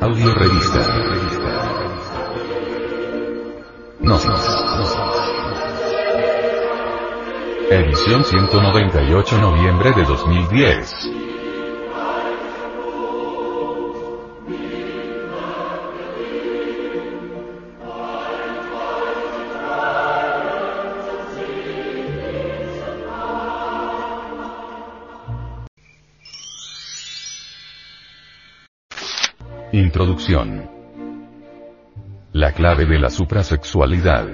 Audio revista. Gnosis. Edición 198 noviembre de 2010. Introducción. La clave de la suprasexualidad.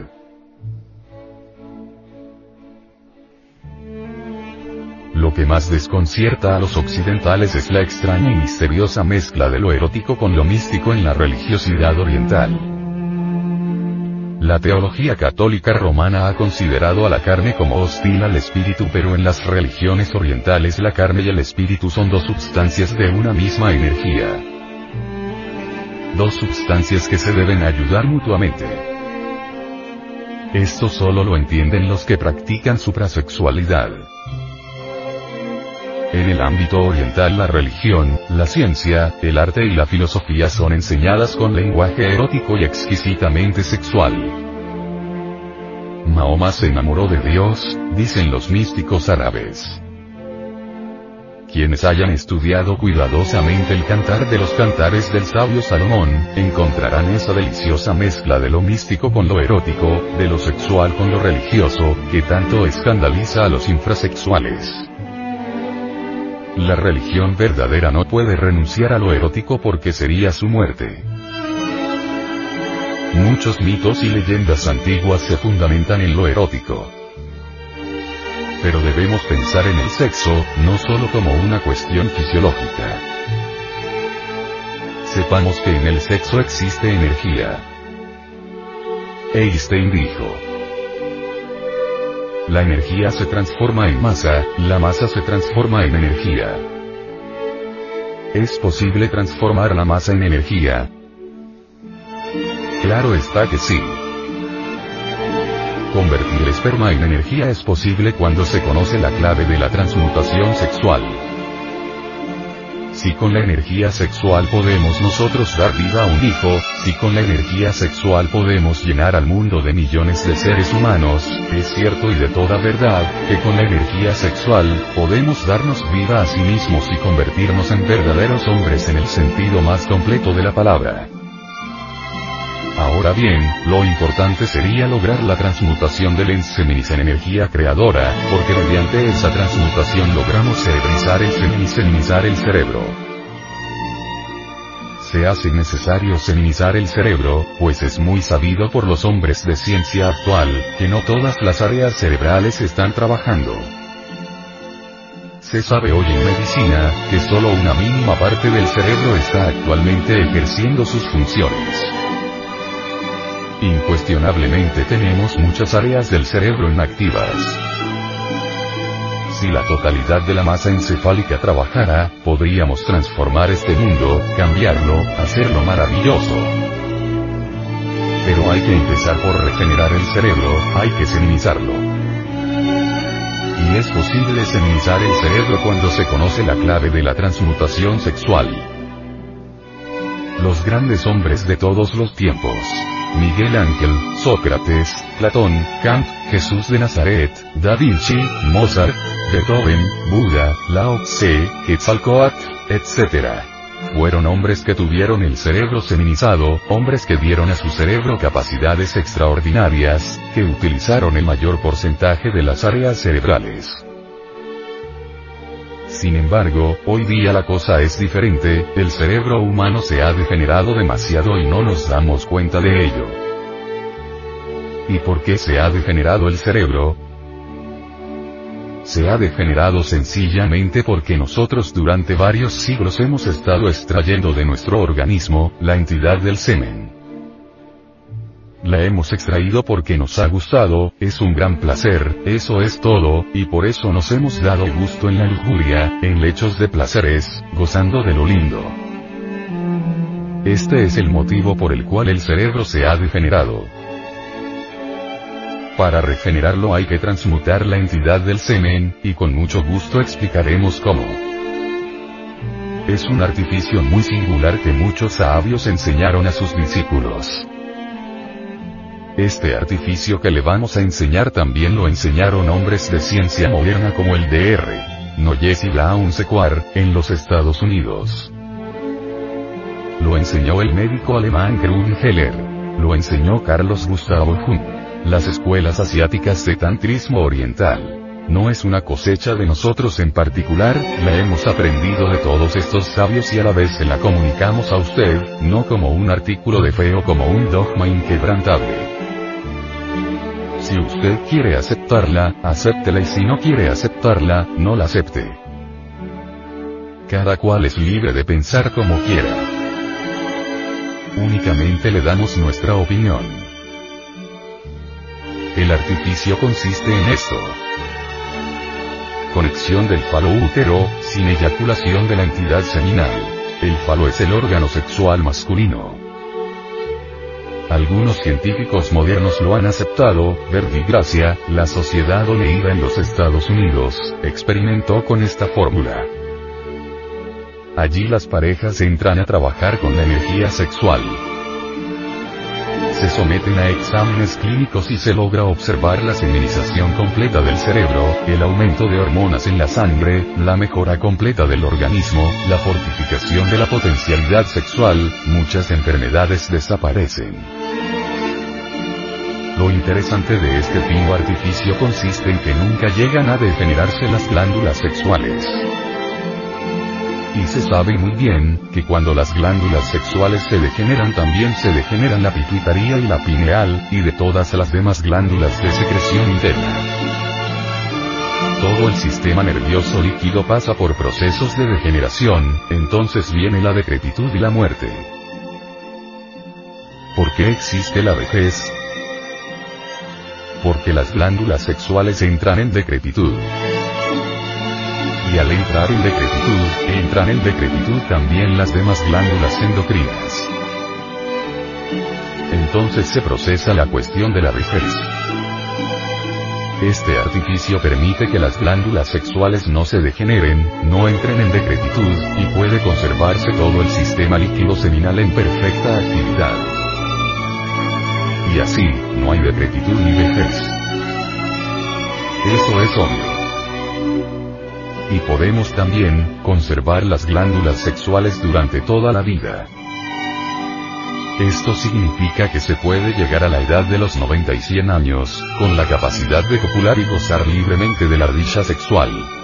Lo que más desconcierta a los occidentales es la extraña y misteriosa mezcla de lo erótico con lo místico en la religiosidad oriental. La teología católica romana ha considerado a la carne como hostil al espíritu pero en las religiones orientales la carne y el espíritu son dos sustancias de una misma energía. Dos sustancias que se deben ayudar mutuamente. Esto solo lo entienden los que practican suprasexualidad. En el ámbito oriental la religión, la ciencia, el arte y la filosofía son enseñadas con lenguaje erótico y exquisitamente sexual. Mahoma se enamoró de Dios, dicen los místicos árabes. Quienes hayan estudiado cuidadosamente el cantar de los cantares del sabio Salomón, encontrarán esa deliciosa mezcla de lo místico con lo erótico, de lo sexual con lo religioso, que tanto escandaliza a los infrasexuales. La religión verdadera no puede renunciar a lo erótico porque sería su muerte. Muchos mitos y leyendas antiguas se fundamentan en lo erótico. Pero debemos pensar en el sexo, no solo como una cuestión fisiológica. Sepamos que en el sexo existe energía. Einstein dijo, la energía se transforma en masa, la masa se transforma en energía. ¿Es posible transformar la masa en energía? Claro está que sí. Convertir esperma en energía es posible cuando se conoce la clave de la transmutación sexual. Si con la energía sexual podemos nosotros dar vida a un hijo, si con la energía sexual podemos llenar al mundo de millones de seres humanos, es cierto y de toda verdad, que con la energía sexual, podemos darnos vida a sí mismos y convertirnos en verdaderos hombres en el sentido más completo de la palabra. Ahora bien, lo importante sería lograr la transmutación del enseminis en energía creadora, porque mediante esa transmutación logramos cerebrizar el el cerebro. Se hace necesario seminizar el cerebro, pues es muy sabido por los hombres de ciencia actual, que no todas las áreas cerebrales están trabajando. Se sabe hoy en medicina, que solo una mínima parte del cerebro está actualmente ejerciendo sus funciones. Incuestionablemente tenemos muchas áreas del cerebro inactivas. Si la totalidad de la masa encefálica trabajara, podríamos transformar este mundo, cambiarlo, hacerlo maravilloso. Pero hay que empezar por regenerar el cerebro, hay que seminizarlo. Y es posible seminizar el cerebro cuando se conoce la clave de la transmutación sexual. Los grandes hombres de todos los tiempos, Miguel Ángel, Sócrates, Platón, Kant, Jesús de Nazaret, Da Vinci, Mozart, Beethoven, Buda, Lao Tse, Quetzalcoatl, etc. Fueron hombres que tuvieron el cerebro seminizado, hombres que dieron a su cerebro capacidades extraordinarias, que utilizaron el mayor porcentaje de las áreas cerebrales. Sin embargo, hoy día la cosa es diferente, el cerebro humano se ha degenerado demasiado y no nos damos cuenta de ello. ¿Y por qué se ha degenerado el cerebro? Se ha degenerado sencillamente porque nosotros durante varios siglos hemos estado extrayendo de nuestro organismo, la entidad del semen. La hemos extraído porque nos ha gustado, es un gran placer, eso es todo, y por eso nos hemos dado gusto en la lujuria, en lechos de placeres, gozando de lo lindo. Este es el motivo por el cual el cerebro se ha degenerado. Para regenerarlo hay que transmutar la entidad del semen, y con mucho gusto explicaremos cómo. Es un artificio muy singular que muchos sabios enseñaron a sus discípulos. Este artificio que le vamos a enseñar también lo enseñaron hombres de ciencia moderna como el Dr. Noyes y Sequard, en los Estados Unidos. Lo enseñó el médico alemán Grun Heller. Lo enseñó Carlos Gustavo Jung. Las escuelas asiáticas de tantrismo oriental. No es una cosecha de nosotros en particular, la hemos aprendido de todos estos sabios y a la vez se la comunicamos a usted, no como un artículo de fe o como un dogma inquebrantable. Si usted quiere aceptarla, acéptela y si no quiere aceptarla, no la acepte. Cada cual es libre de pensar como quiera. Únicamente le damos nuestra opinión. El artificio consiste en esto. Conexión del falo útero, sin eyaculación de la entidad seminal. El falo es el órgano sexual masculino. Algunos científicos modernos lo han aceptado, verdigracia, la sociedad oleída en los Estados Unidos, experimentó con esta fórmula. Allí las parejas entran a trabajar con la energía sexual. Se someten a exámenes clínicos y se logra observar la seminización completa del cerebro, el aumento de hormonas en la sangre, la mejora completa del organismo, la fortificación de la potencialidad sexual, muchas enfermedades desaparecen. Lo interesante de este fino artificio consiste en que nunca llegan a degenerarse las glándulas sexuales. Y se sabe muy bien, que cuando las glándulas sexuales se degeneran también se degeneran la pituitaria y la pineal, y de todas las demás glándulas de secreción interna. Todo el sistema nervioso líquido pasa por procesos de degeneración, entonces viene la decrepitud y la muerte. ¿Por qué existe la vejez? porque las glándulas sexuales entran en decrepitud. Y al entrar en decrepitud, entran en decrepitud también las demás glándulas endocrinas. Entonces se procesa la cuestión de la vejez. Este artificio permite que las glándulas sexuales no se degeneren, no entren en decrepitud, y puede conservarse todo el sistema líquido seminal en perfecta actividad y así, no hay decrepitud ni vejez. Eso es obvio. Y podemos también, conservar las glándulas sexuales durante toda la vida. Esto significa que se puede llegar a la edad de los 90 y 100 años, con la capacidad de copular y gozar libremente de la dicha sexual.